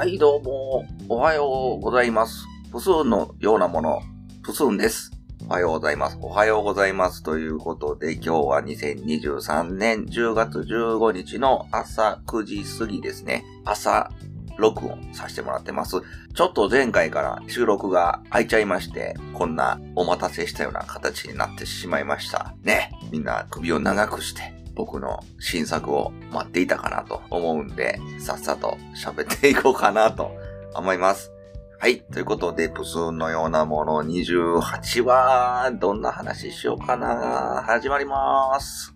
はい、どうも、おはようございます。プスーンのようなもの、プスーンです。おはようございます。おはようございます。ということで、今日は2023年10月15日の朝9時過ぎですね。朝、録音させてもらってます。ちょっと前回から収録が空いちゃいまして、こんなお待たせしたような形になってしまいました。ね。みんな首を長くして、僕の新作を待っていたかなと思うんで、さっさと喋っていこうかなと思います。はい。ということで、プスーンのようなもの28話、どんな話しようかな。始まります。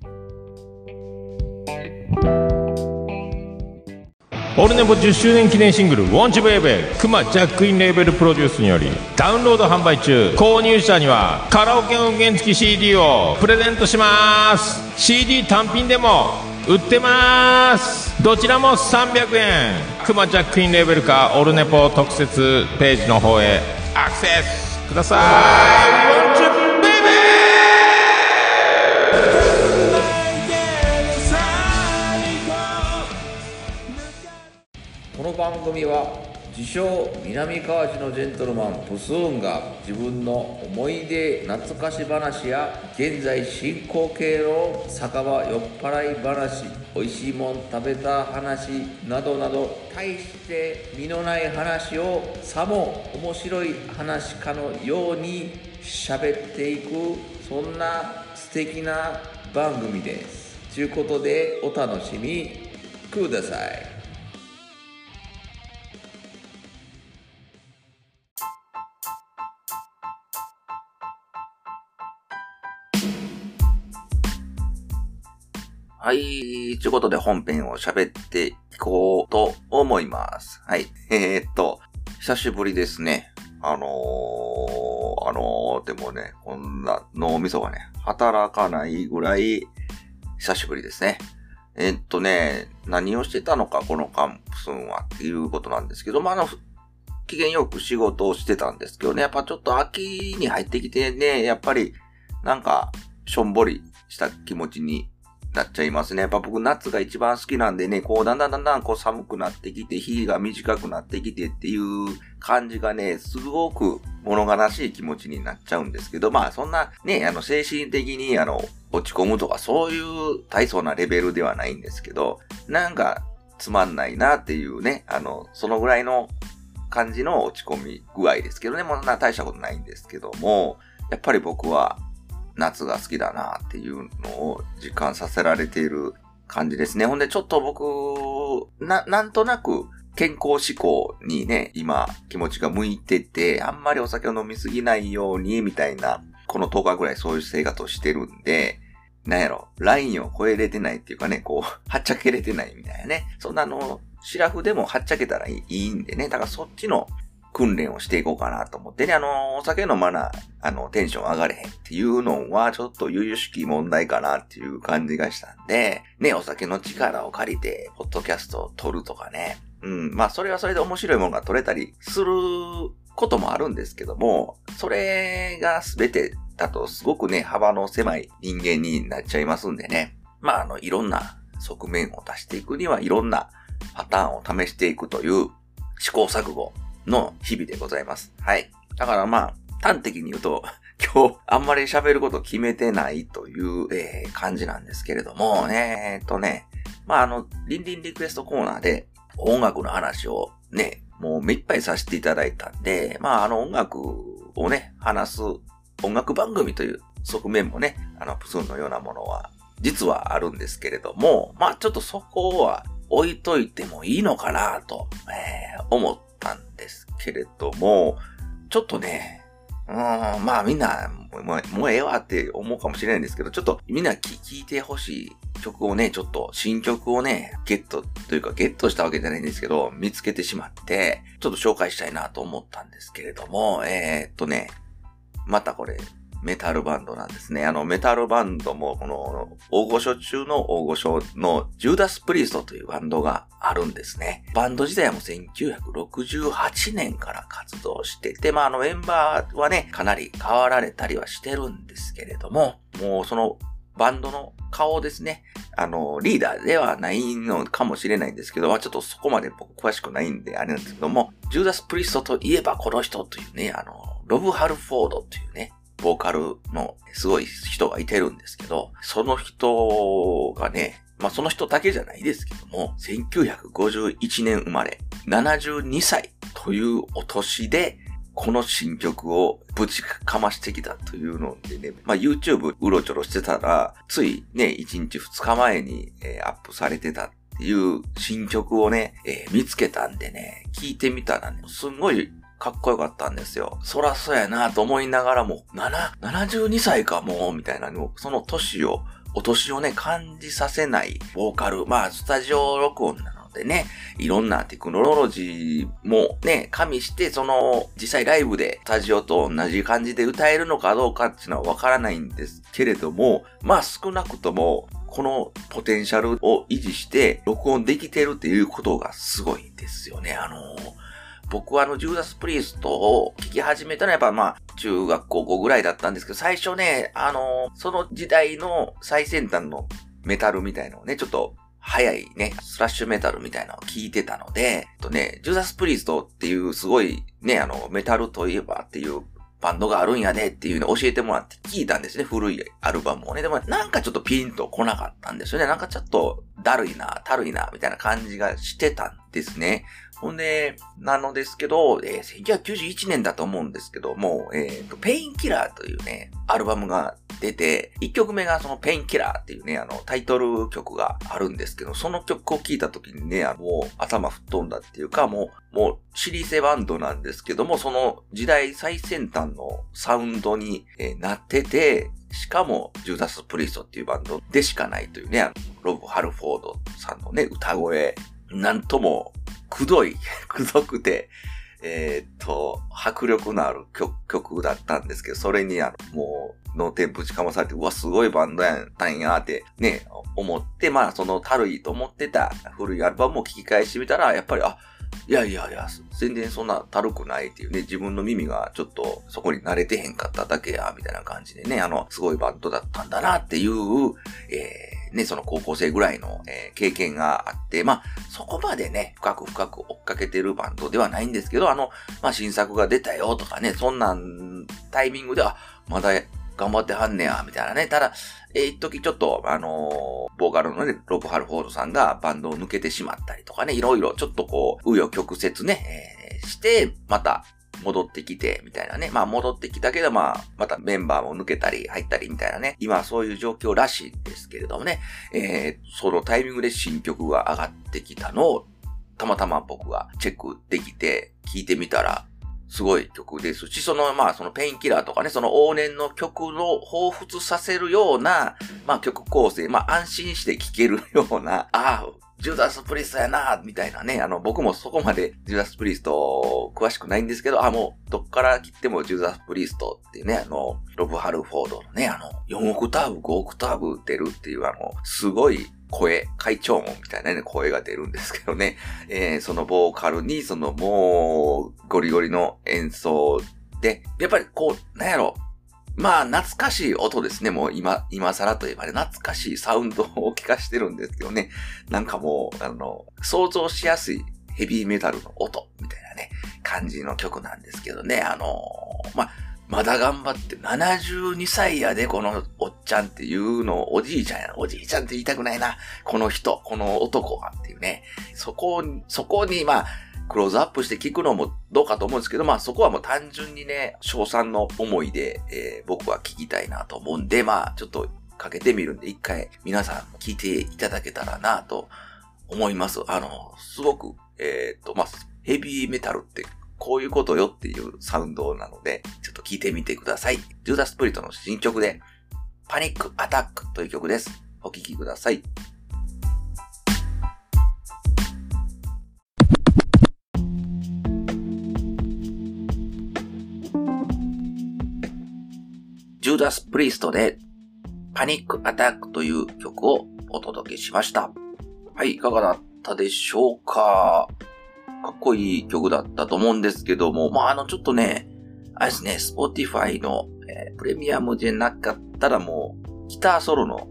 オルネポ10周年記念シングル「ウォンチベイベー」クマジャックインレーベルプロデュースによりダウンロード販売中購入者にはカラオケ音源付き CD をプレゼントします CD 単品でも売ってますどちらも300円クマジャックインレーベルかオルネポ特設ページの方へアクセスください番組は自称南川市のジェントルマンプスーンが自分の思い出懐かし話や現在進行形の酒場酔っ払い話美味しいもん食べた話などなど大して身のない話をさも面白い話かのように喋っていくそんな素敵な番組です。ということでお楽しみください。はい。ということで本編を喋っていこうと思います。はい。えー、っと、久しぶりですね。あのー、あのー、でもね、こんな脳みそがね、働かないぐらい久しぶりですね。えっとね、何をしてたのか、このカンプスンはっていうことなんですけど、まあ、あの、機嫌よく仕事をしてたんですけどね、やっぱちょっと秋に入ってきてね、やっぱり、なんか、しょんぼりした気持ちになっちゃいますね。やっぱ僕夏が一番好きなんでね、こうだんだんだんだんこう寒くなってきて、日が短くなってきてっていう感じがね、すごく物悲しい気持ちになっちゃうんですけど、まあそんなね、あの精神的にあの落ち込むとかそういう大層なレベルではないんですけど、なんかつまんないなっていうね、あの、そのぐらいの感じの落ち込み具合ですけどね、もうな大したことないんですけども、やっぱり僕は夏が好きだなっていうのを実感させられている感じですね。ほんでちょっと僕、な、なんとなく健康志向にね、今気持ちが向いてて、あんまりお酒を飲みすぎないようにみたいな、この10日ぐらいそういう生活をしてるんで、なんやろ、ラインを超えれてないっていうかね、こう、はっちゃけれてないみたいなね。そんなの、シラフでもはっちゃけたらいいんでね。だからそっちの訓練をしていこうかなと思ってね、あの、お酒飲まな、あの、テンション上がれへんっていうのは、ちょっと悠々しき問題かなっていう感じがしたんで、ね、お酒の力を借りて、ポッドキャストを撮るとかね。うん、まあ、それはそれで面白いものが撮れたりすることもあるんですけども、それが全てだとすごくね、幅の狭い人間になっちゃいますんでね。まあ、あの、いろんな側面を出していくには、いろんなパターンを試していくという試行錯誤の日々でございます。はい。だからまあ、端的に言うと、今日あんまり喋ること決めてないという、えー感じなんですけれども、ね、えーっとね、まああの、リンリンリクエストコーナーで音楽の話をね、もう目いっぱいさせていただいたんで、まああの音楽をね、話す音楽番組という側面もね、あの、プスンのようなものは実はあるんですけれども、まあちょっとそこは置いといてもいいのかなと、えー思ったんですけれども、ちょっとね、うん、まあみんな、もうもうええわって思うかもしれないんですけど、ちょっとみんな聞いてほしい曲をね、ちょっと新曲をね、ゲットというかゲットしたわけじゃないんですけど、見つけてしまって、ちょっと紹介したいなと思ったんですけれども、えー、っとね、またこれ、メタルバンドなんですね。あの、メタルバンドも、この、大御所中の大御所のジューダス・プリストというバンドがあるんですね。バンド自体も1968年から活動してて、まあ、あの、メンバーはね、かなり変わられたりはしてるんですけれども、もうその、バンドの顔ですね。あの、リーダーではないのかもしれないんですけど、まちょっとそこまで僕詳しくないんであれなんですけども、ジューダス・プリストといえばこの人というね、あの、ロブ・ハルフォードというね、ボーカルのすごい人がいてるんですけど、その人がね、まあその人だけじゃないですけども、1951年生まれ、72歳というお年で、この新曲をぶちかましてきたというのでね、まあ YouTube うろちょろしてたら、ついね、1日2日前に、えー、アップされてたっていう新曲をね、えー、見つけたんでね、聞いてみたらね、すんごいかっこよかったんですよ。そらそうやなと思いながらも、7、72歳かもう、みたいな、その年を、お年をね、感じさせないボーカル。まあ、スタジオ録音なのでね、いろんなテクノロジーもね、加味して、その、実際ライブでスタジオと同じ感じで歌えるのかどうかっていうのはわからないんですけれども、まあ少なくとも、このポテンシャルを維持して録音できてるっていうことがすごいですよね。あの僕はあの、ジューダス・プリーストを聞き始めたのはやっぱまあ、中学高校ぐらいだったんですけど、最初ね、あのその時代の最先端のメタルみたいのをね、ちょっと早いね、スラッシュメタルみたいなのを聞いてたので、とね、ジューダス・プリーストっていうすごいね、あの、メタルといえばっていうバンドがあるんやねっていうのを教えてもらって聞いたんですね。古いアルバムをね。でもなんかちょっとピンと来なかったんですよね。なんかちょっとだるいな、たるいな、みたいな感じがしてたんですね。ほんで、なのですけど、えー、1991年だと思うんですけども、えっ、ー、と、 Painkiller というね、アルバムが出て、1曲目がその Painkiller っていうね、あの、タイトル曲があるんですけど、その曲を聴いた時にね、あの、頭吹っ飛んだっていうか、もう、もう、シリーセバンドなんですけども、その時代最先端のサウンドに、えー、なってて、しかも、ジューダス・プリーストっていうバンドでしかないというね、ロブ・ハルフォードさんのね、歌声、なんともくどい、くどくて、えー、っと、迫力のある曲曲だったんですけど、それにあの、もう、脳天ぶちかまされて、うわ、すごいバンドやったんやって、ね、思って、まあ、その、たるいと思ってた古いアルバムを聞き返してみたら、やっぱり、あ、いやいやいや、全然そんなたるくないっていうね、自分の耳がちょっとそこに慣れてへんかっただけや、みたいな感じでね、あの、すごいバンドだったんだなっていう、えーね、その高校生ぐらいの、えー、経験があって、まあ、そこまでね、深く深く追っかけてるバンドではないんですけど、あの、まあ、新作が出たよとかね、そんなんタイミングでは、まだ頑張ってはんねや、みたいなね。ただ、えー、一時ちょっと、あのー、ボーカルのね、ロブ・ハルフォードさんがバンドを抜けてしまったりとかね、いろいろちょっとこう、紆余曲折ね、えー、して、また、戻ってきて、みたいなね。まあ戻ってきたけど、まあ、またメンバーも抜けたり入ったりみたいなね。今そういう状況らしいんですけれどもね。えー、そのタイミングで新曲が上がってきたのを、たまたま僕がチェックできて聞いてみたら、すごい曲ですし、その、まあ、そのペインキラーとかね、その往年の曲の彷彿させるような、まあ、曲構成、まあ、安心して聴けるような、ああ、ジューダス・プリストやなみたいなね。あの、僕もそこまでジューダス・プリスト詳しくないんですけど、あ、もう、どっから切ってもジューダス・プリストっていうね、あの、ロブ・ハルフォードのね、あの、4オクターブ、5オクターブ出るっていう、あの、すごい声、会長音みたいなね、声が出るんですけどね。えー、そのボーカルに、そのもう、ゴリゴリの演奏で、やっぱりこう、なんやろ、まあ、懐かしい音ですね。もう今、今更といえばね、懐かしいサウンドを聞かしてるんですけどね。なんかもう、あの、想像しやすいヘビーメタルの音みたいなね、感じの曲なんですけどね。あのまあ、まだ頑張って72歳やで、このおっちゃんっていうのをおじいちゃんやおじいちゃんって言いたくないな。この人、この男はっていうね。そこ、そこに、まあ、クローズアップして聞くのもどうかと思うんですけど、まあそこはもう単純にね、賞賛の思いで、えー、僕は聞きたいなと思うんで、まあちょっとかけてみるんで、一回皆さん聞いていただけたらなと思います。あの、すごく、えっ、と、まあ、ヘビーメタルってこういうことよっていうサウンドなので、ちょっと聞いてみてください。ジューダスプリットの新曲で、パニックアタックという曲です。お聴きください。ジューダス・プリストでパニック・アタックという曲をお届けしました。はい、いかがだったでしょうか？かっこいい曲だったと思うんですけども、まあ、あの、ちょっとね、あれですね、Spotify の、えー、プレミアムじゃなかったらもうギターソロの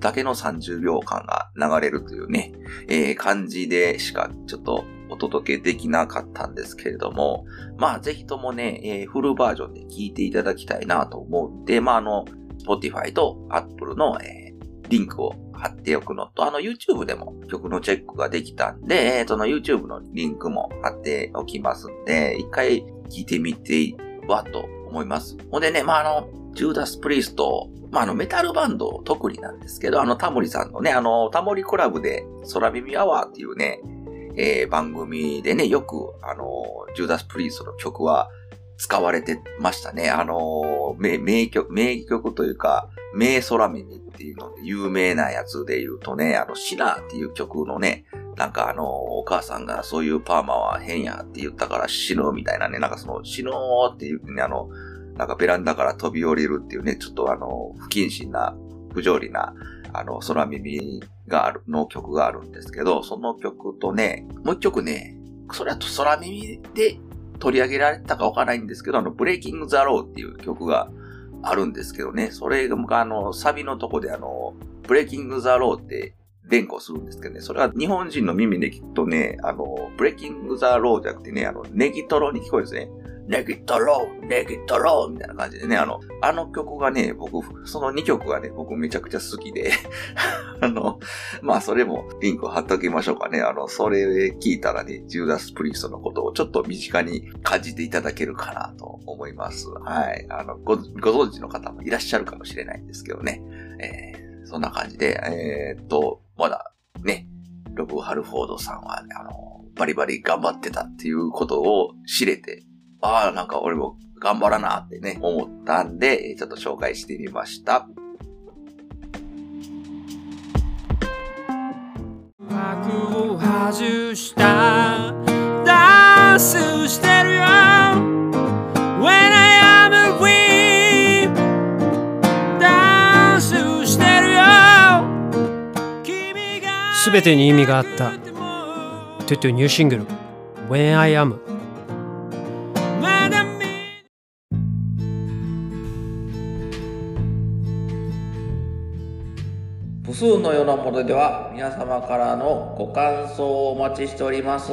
だけの30秒間が流れるというね、えー、感じでしかちょっとお届けできなかったんですけれども、まあぜひともね、えー、フルバージョンで聴いていただきたいなと思うんで、まああの、Spotify と Apple の、えー、リンクを貼っておくのと、あの YouTube でも曲のチェックができたんで、えー、その YouTube のリンクも貼っておきますんで、一回聞いてみてはと思います。ほんでね、まああの、ジューダス・プリスト、まあ、あの、メタルバンド特になんですけど、あの、タモリさんのね、あの、タモリクラブで空耳アワーっていうね、えー、番組でね、よく、あの、ジューダス・プリーストの曲は使われてましたね。あの、名名曲、名曲というか、名空耳っていうので有名なやつで言うとね、あの、シナーっていう曲のね、なんかあの、お母さんがそういうパーマは変やって言ったから死ぬみたいなね、なんかその死ぬっていうね、あの、なんかベランダから飛び降りるっていうね、ちょっとあの、不謹慎な、不条理な、あの、空耳がある、の曲があるんですけど、その曲とね、もう一曲ね、それは空耳で取り上げられたかわからないんですけど、あの、 Breaking the Law っていう曲があるんですけどね、それがあの、サビのとこであの、Breaking the Law って連呼するんですけどね、それは日本人の耳で聞くとね、あの、 Breaking the Law じゃなくてね、あの、ネギトロに聞こえるんですね。ネギットロー、ネギットローみたいな感じでね、あの、あの曲がね、僕、その2曲がね、僕めちゃくちゃ好きで あの、まあそれもリンク貼っときましょうかね。あの、それ聞いたらね、ジューダス・プリストのことをちょっと身近に感じていただけるかなと思います。はい。あの、ご、ご存知の方もいらっしゃるかもしれないんですけどね。えー、そんな感じで、えー、っと、まだね、ロブ・ハルフォードさんは、ね、あの、バリバリ頑張ってたっていうことを知れて、ああ、なんか俺も頑張らなってね、思ったんで、ちょっと紹介してみました。幕を外したダンスしてるよ。When I am a queen ダンスしてるよ。すべてに意味があった。トゥトゥニューシングル。When I am スーンのようなものでは皆様からのご感想をお待ちしております。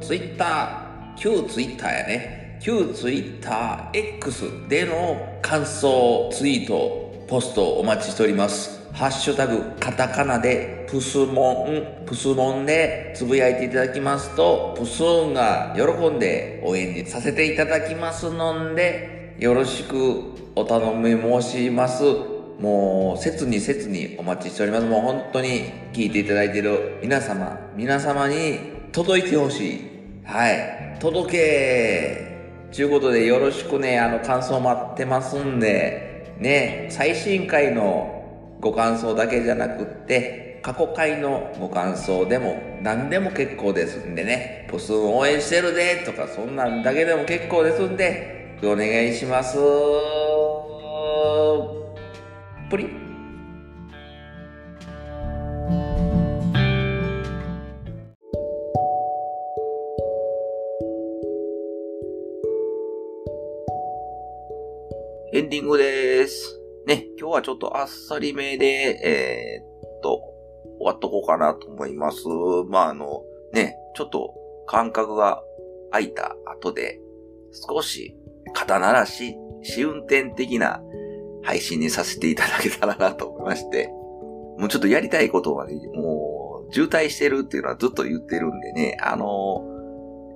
ツイッター、旧ツイッターやね。旧ツイッター X での感想、ツイート、ポストお待ちしております。ハッシュタグ、カタカナで、プスモン、プスモンでつぶやいていただきますと、プスーンが喜んで応援にさせていただきますので、よろしくお頼み申します。もう、切に切にお待ちしております。もう本当に聞いていただいている皆様、皆様に届いてほしい。はい。届けちゅうことでよろしくね、あの、感想待ってますんで、ね、最新回のご感想だけじゃなくって、過去回のご感想でも何でも結構ですんでね、ポスン応援してるでとかそんなんだけでも結構ですんで、お願いします。ぷりエンディングです。ね、今日はちょっとあっさりめで、えー、っと、終わっとこうかなと思います。まあ、あの、ね、ちょっと感覚が空いた後で、少し肩慣らし、試運転的な配信にさせていただけたらなと思いまして、もうちょっとやりたいことはね、もう渋滞してるっていうのはずっと言ってるんでね、あの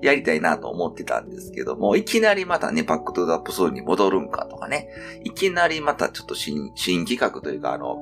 やりたいなと思ってたんですけども、いきなりまたね、 Back to the Episode に戻るんかとかね、いきなりまたちょっと新、新企画というか、あの、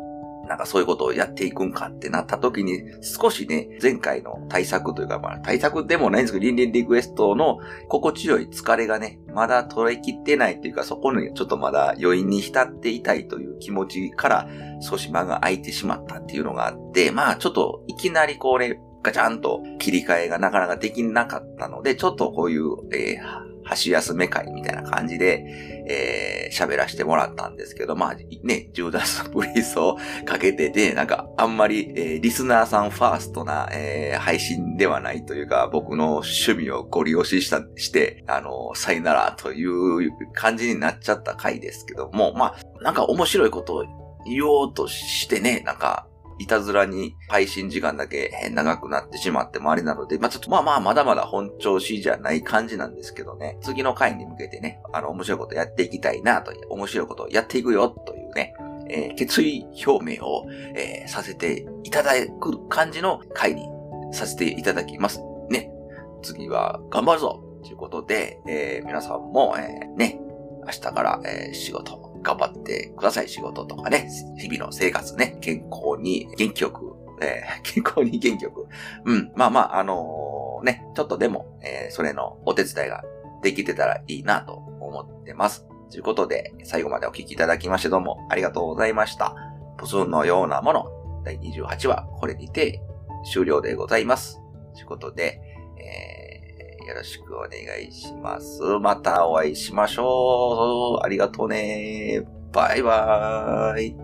なんかそういうことをやっていくんかってなった時に、少しね、前回の対策というか、まあ対策でもないんですけど、リンリンリクエストの心地よい疲れがね、まだ取れきってないというか、そこにちょっとまだ余韻に浸っていたいという気持ちから少し間が空いてしまったっていうのがあって、まあちょっといきなりこうね、ガチャンと切り替えがなかなかできなかったので、ちょっとこういう、えー箸休め会みたいな感じで、えー、喋らせてもらったんですけど、まあね、ジューダスプリースをかけてて、なんかあんまり、えー、リスナーさんファーストな、えー、配信ではないというか、僕の趣味をご利用しした、して、あの、さよならという感じになっちゃった回ですけども、まあ、なんか面白いことを言おうとしてね、なんか、いたずらに配信時間だけ長くなってしまってもあれなので、まあ、ちょっとまあまあまだまだ本調子じゃない感じなんですけどね、次の回に向けてね、あの面白いことやっていきたいなと、面白いことをやっていくよというね、えー、決意表明を、えー、させていただく感じの回にさせていただきます。ね。次は頑張るぞということで、えー、皆さんも、えー、ね、明日から、えー、仕事頑張ってください。仕事とかね、日々の生活ね、健康に元気よく、えー、健康に元気よく。うん。まあまあ、あのー、ね、ちょっとでも、えー、それのお手伝いができてたらいいなと思ってます。ということで、最後までお聞きいただきましてどうもありがとうございました。ポスンのようなもの、第28話、これにて終了でございます。ということで、よろしくお願いします。またお会いしましょう。ありがとうね。バイバーイ。